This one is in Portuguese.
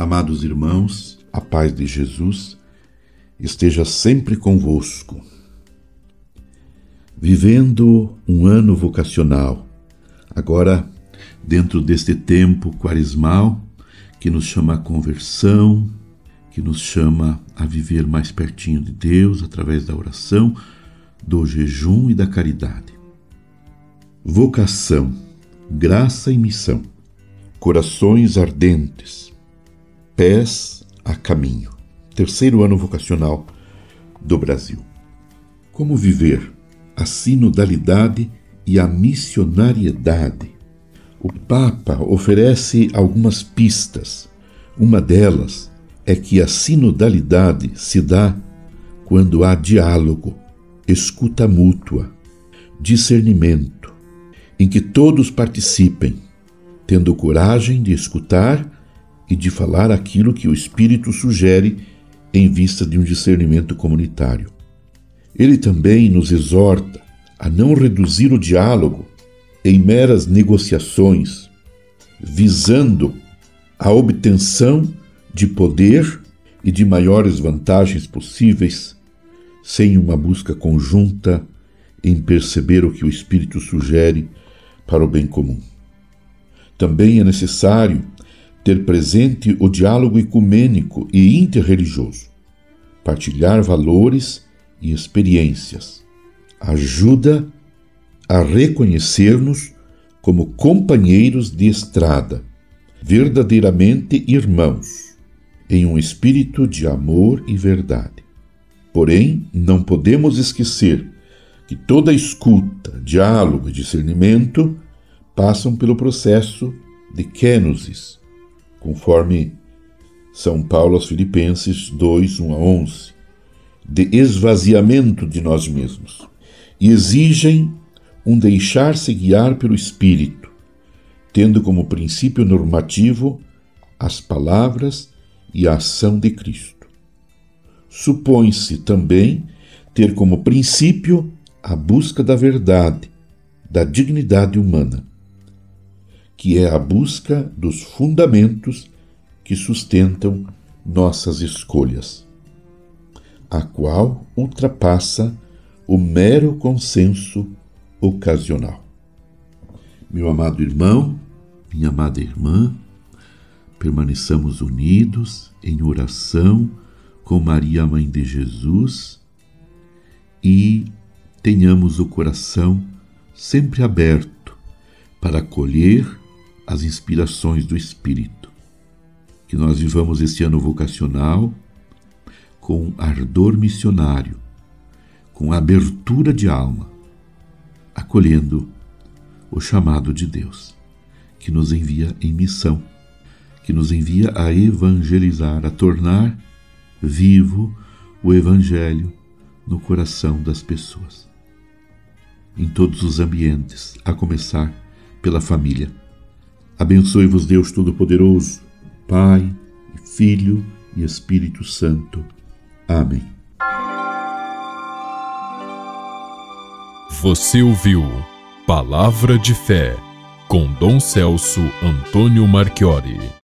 Amados irmãos, a paz de Jesus esteja sempre convosco. Vivendo um ano vocacional, agora dentro deste tempo quaresmal que nos chama a conversão, que nos chama a viver mais pertinho de Deus através da oração, do jejum e da caridade. Vocação, graça e missão, corações ardentes pés a caminho. Terceiro ano vocacional do Brasil. Como viver a sinodalidade e a missionariedade? O Papa oferece algumas pistas. Uma delas é que a sinodalidade se dá quando há diálogo, escuta mútua, discernimento, em que todos participem, tendo coragem de escutar e de falar aquilo que o Espírito sugere em vista de um discernimento comunitário. Ele também nos exorta a não reduzir o diálogo em meras negociações, visando a obtenção de poder e de maiores vantagens possíveis, sem uma busca conjunta em perceber o que o Espírito sugere para o bem comum. Também é necessário ter presente o diálogo ecumênico e interreligioso, partilhar valores e experiências, ajuda a reconhecer-nos como companheiros de estrada, verdadeiramente irmãos, em um espírito de amor e verdade. Porém, não podemos esquecer que toda escuta, diálogo e discernimento passam pelo processo de kenosis, conforme São Paulo aos Filipenses 2, 1 a 11, de esvaziamento de nós mesmos, e exigem um deixar-se guiar pelo Espírito, tendo como princípio normativo as palavras e a ação de Cristo. Supõe-se também ter como princípio a busca da verdade, da dignidade humana que é a busca dos fundamentos que sustentam nossas escolhas, a qual ultrapassa o mero consenso ocasional. Meu amado irmão, minha amada irmã, permaneçamos unidos em oração com Maria, Mãe de Jesus, e tenhamos o coração sempre aberto para acolher as inspirações do Espírito. Que nós vivamos este ano vocacional com ardor missionário, com abertura de alma, acolhendo o chamado de Deus, que nos envia em missão, que nos envia a evangelizar, a tornar vivo o Evangelho no coração das pessoas. Em todos os ambientes, a começar pela família Abençoe-vos Deus Todo-Poderoso, Pai, Filho e Espírito Santo. Amém. Você ouviu Palavra de Fé com Dom Celso Antônio Marchiori.